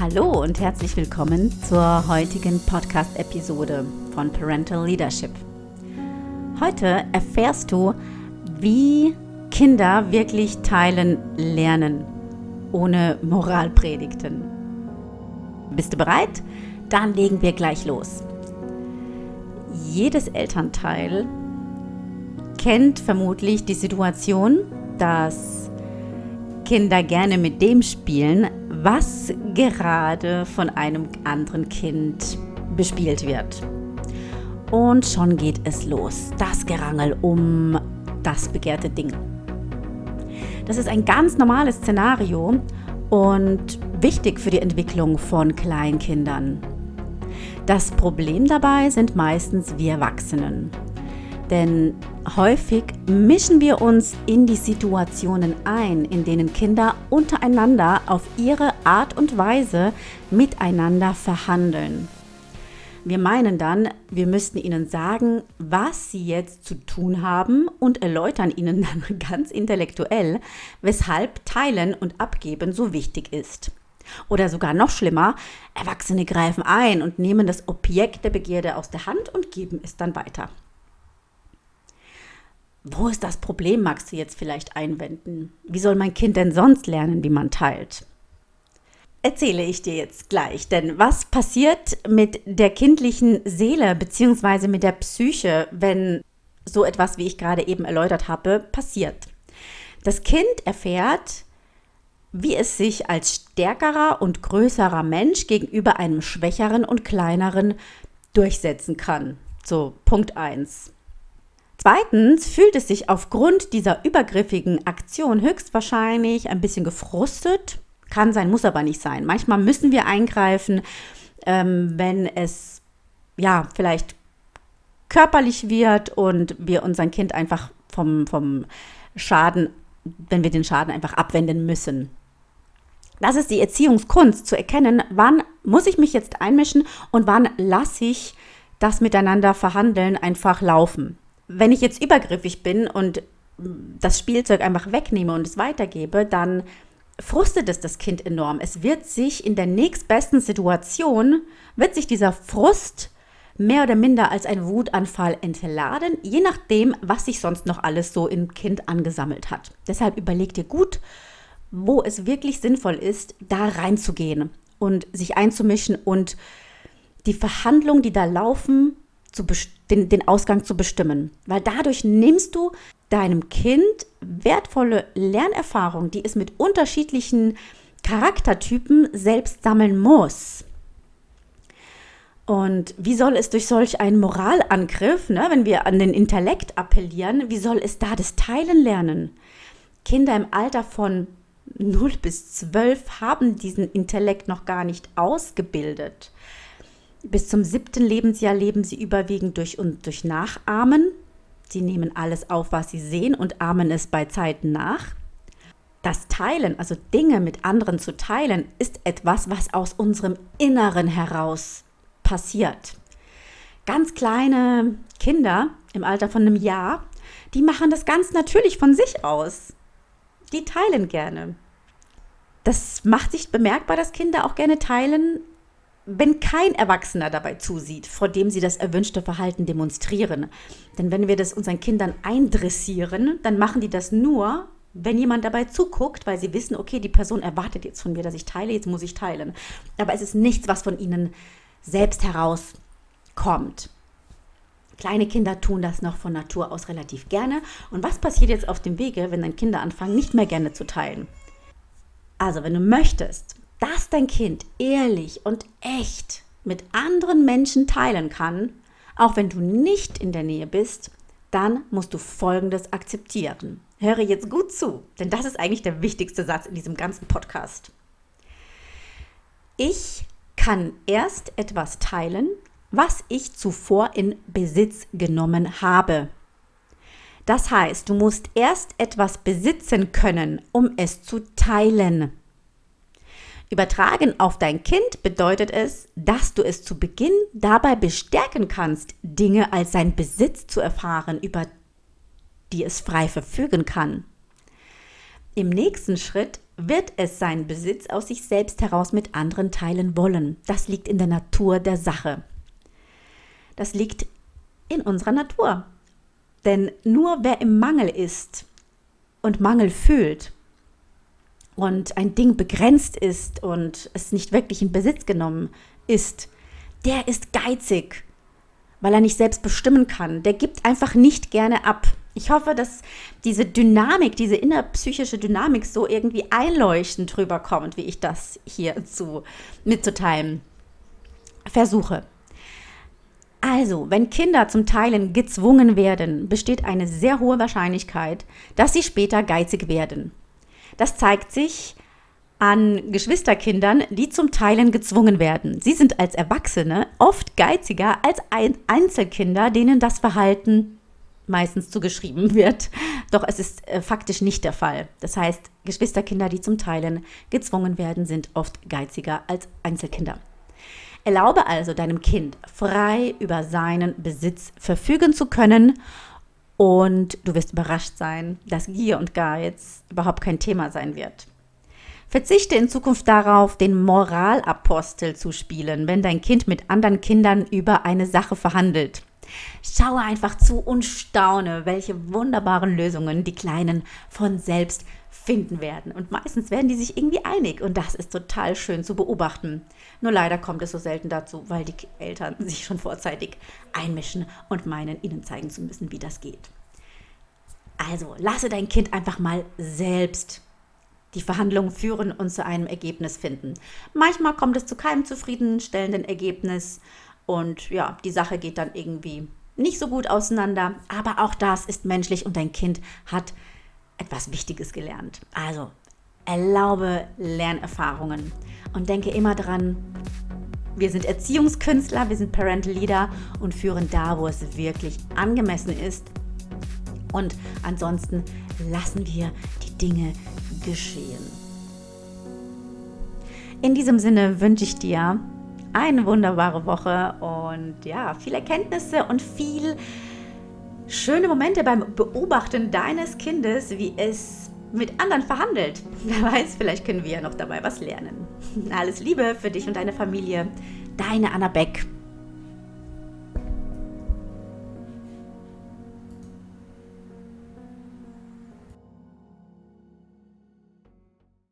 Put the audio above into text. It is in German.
Hallo und herzlich willkommen zur heutigen Podcast-Episode von Parental Leadership. Heute erfährst du, wie Kinder wirklich teilen lernen, ohne Moralpredigten. Bist du bereit? Dann legen wir gleich los. Jedes Elternteil kennt vermutlich die Situation, dass Kinder gerne mit dem spielen, was gerade von einem anderen Kind bespielt wird. Und schon geht es los. Das Gerangel um das begehrte Ding. Das ist ein ganz normales Szenario und wichtig für die Entwicklung von Kleinkindern. Das Problem dabei sind meistens wir Erwachsenen. Denn häufig mischen wir uns in die Situationen ein, in denen Kinder untereinander auf ihre Art und Weise miteinander verhandeln. Wir meinen dann, wir müssten ihnen sagen, was sie jetzt zu tun haben und erläutern ihnen dann ganz intellektuell, weshalb Teilen und Abgeben so wichtig ist. Oder sogar noch schlimmer, Erwachsene greifen ein und nehmen das Objekt der Begierde aus der Hand und geben es dann weiter. Wo ist das Problem, magst du jetzt vielleicht einwenden? Wie soll mein Kind denn sonst lernen, wie man teilt? Erzähle ich dir jetzt gleich, denn was passiert mit der kindlichen Seele bzw. mit der Psyche, wenn so etwas, wie ich gerade eben erläutert habe, passiert? Das Kind erfährt, wie es sich als stärkerer und größerer Mensch gegenüber einem schwächeren und kleineren durchsetzen kann. So, Punkt 1. Zweitens fühlt es sich aufgrund dieser übergriffigen Aktion höchstwahrscheinlich ein bisschen gefrustet. Kann sein, muss aber nicht sein. Manchmal müssen wir eingreifen, ähm, wenn es ja vielleicht körperlich wird und wir unser Kind einfach vom, vom Schaden, wenn wir den Schaden einfach abwenden müssen. Das ist die Erziehungskunst, zu erkennen, wann muss ich mich jetzt einmischen und wann lasse ich das Miteinander verhandeln einfach laufen wenn ich jetzt übergriffig bin und das Spielzeug einfach wegnehme und es weitergebe, dann frustet es das Kind enorm. Es wird sich in der nächstbesten Situation, wird sich dieser Frust mehr oder minder als ein Wutanfall entladen, je nachdem, was sich sonst noch alles so im Kind angesammelt hat. Deshalb überleg dir gut, wo es wirklich sinnvoll ist, da reinzugehen und sich einzumischen und die Verhandlungen, die da laufen, zu den, den Ausgang zu bestimmen. Weil dadurch nimmst du deinem Kind wertvolle Lernerfahrungen, die es mit unterschiedlichen Charaktertypen selbst sammeln muss. Und wie soll es durch solch einen Moralangriff, ne, wenn wir an den Intellekt appellieren, wie soll es da das Teilen lernen? Kinder im Alter von 0 bis 12 haben diesen Intellekt noch gar nicht ausgebildet. Bis zum siebten Lebensjahr leben sie überwiegend durch und durch Nachahmen. Sie nehmen alles auf, was sie sehen und ahmen es bei Zeiten nach. Das Teilen, also Dinge mit anderen zu teilen, ist etwas, was aus unserem Inneren heraus passiert. Ganz kleine Kinder im Alter von einem Jahr, die machen das ganz natürlich von sich aus. Die teilen gerne. Das macht sich bemerkbar, dass Kinder auch gerne teilen, wenn kein Erwachsener dabei zusieht, vor dem sie das erwünschte Verhalten demonstrieren. Denn wenn wir das unseren Kindern eindressieren, dann machen die das nur, wenn jemand dabei zuguckt, weil sie wissen, okay, die Person erwartet jetzt von mir, dass ich teile, jetzt muss ich teilen. Aber es ist nichts, was von ihnen selbst herauskommt. Kleine Kinder tun das noch von Natur aus relativ gerne. Und was passiert jetzt auf dem Wege, wenn dann Kinder anfangen, nicht mehr gerne zu teilen? Also, wenn du möchtest, dass dein Kind ehrlich und echt mit anderen Menschen teilen kann, auch wenn du nicht in der Nähe bist, dann musst du Folgendes akzeptieren. Höre jetzt gut zu, denn das ist eigentlich der wichtigste Satz in diesem ganzen Podcast. Ich kann erst etwas teilen, was ich zuvor in Besitz genommen habe. Das heißt, du musst erst etwas besitzen können, um es zu teilen. Übertragen auf dein Kind bedeutet es, dass du es zu Beginn dabei bestärken kannst, Dinge als sein Besitz zu erfahren, über die es frei verfügen kann. Im nächsten Schritt wird es seinen Besitz aus sich selbst heraus mit anderen teilen wollen. Das liegt in der Natur der Sache. Das liegt in unserer Natur. Denn nur wer im Mangel ist und Mangel fühlt und ein Ding begrenzt ist und es nicht wirklich in Besitz genommen ist, der ist geizig, weil er nicht selbst bestimmen kann. Der gibt einfach nicht gerne ab. Ich hoffe, dass diese Dynamik, diese innerpsychische Dynamik so irgendwie einleuchtend drüber kommt, wie ich das hier zu, mitzuteilen versuche. Also, wenn Kinder zum Teilen gezwungen werden, besteht eine sehr hohe Wahrscheinlichkeit, dass sie später geizig werden. Das zeigt sich an Geschwisterkindern, die zum Teilen gezwungen werden. Sie sind als Erwachsene oft geiziger als Einzelkinder, denen das Verhalten meistens zugeschrieben wird. Doch es ist äh, faktisch nicht der Fall. Das heißt, Geschwisterkinder, die zum Teilen gezwungen werden, sind oft geiziger als Einzelkinder. Erlaube also deinem Kind frei über seinen Besitz verfügen zu können und du wirst überrascht sein, dass Gier und Geiz überhaupt kein Thema sein wird. Verzichte in Zukunft darauf, den Moralapostel zu spielen, wenn dein Kind mit anderen Kindern über eine Sache verhandelt. Schaue einfach zu und staune, welche wunderbaren Lösungen die Kleinen von selbst finden werden. Und meistens werden die sich irgendwie einig und das ist total schön zu beobachten. Nur leider kommt es so selten dazu, weil die Eltern sich schon vorzeitig einmischen und meinen, ihnen zeigen zu müssen, wie das geht. Also lasse dein Kind einfach mal selbst die Verhandlungen führen und zu einem Ergebnis finden. Manchmal kommt es zu keinem zufriedenstellenden Ergebnis und ja, die Sache geht dann irgendwie nicht so gut auseinander. Aber auch das ist menschlich und dein Kind hat etwas Wichtiges gelernt. Also erlaube Lernerfahrungen und denke immer dran, wir sind Erziehungskünstler, wir sind Parental Leader und führen da, wo es wirklich angemessen ist. Und ansonsten lassen wir die Dinge geschehen. In diesem Sinne wünsche ich dir eine wunderbare Woche und ja, viele Erkenntnisse und viel schöne Momente beim Beobachten deines Kindes, wie es mit anderen verhandelt. Wer weiß, vielleicht können wir ja noch dabei was lernen. Alles Liebe für dich und deine Familie. Deine Anna Beck.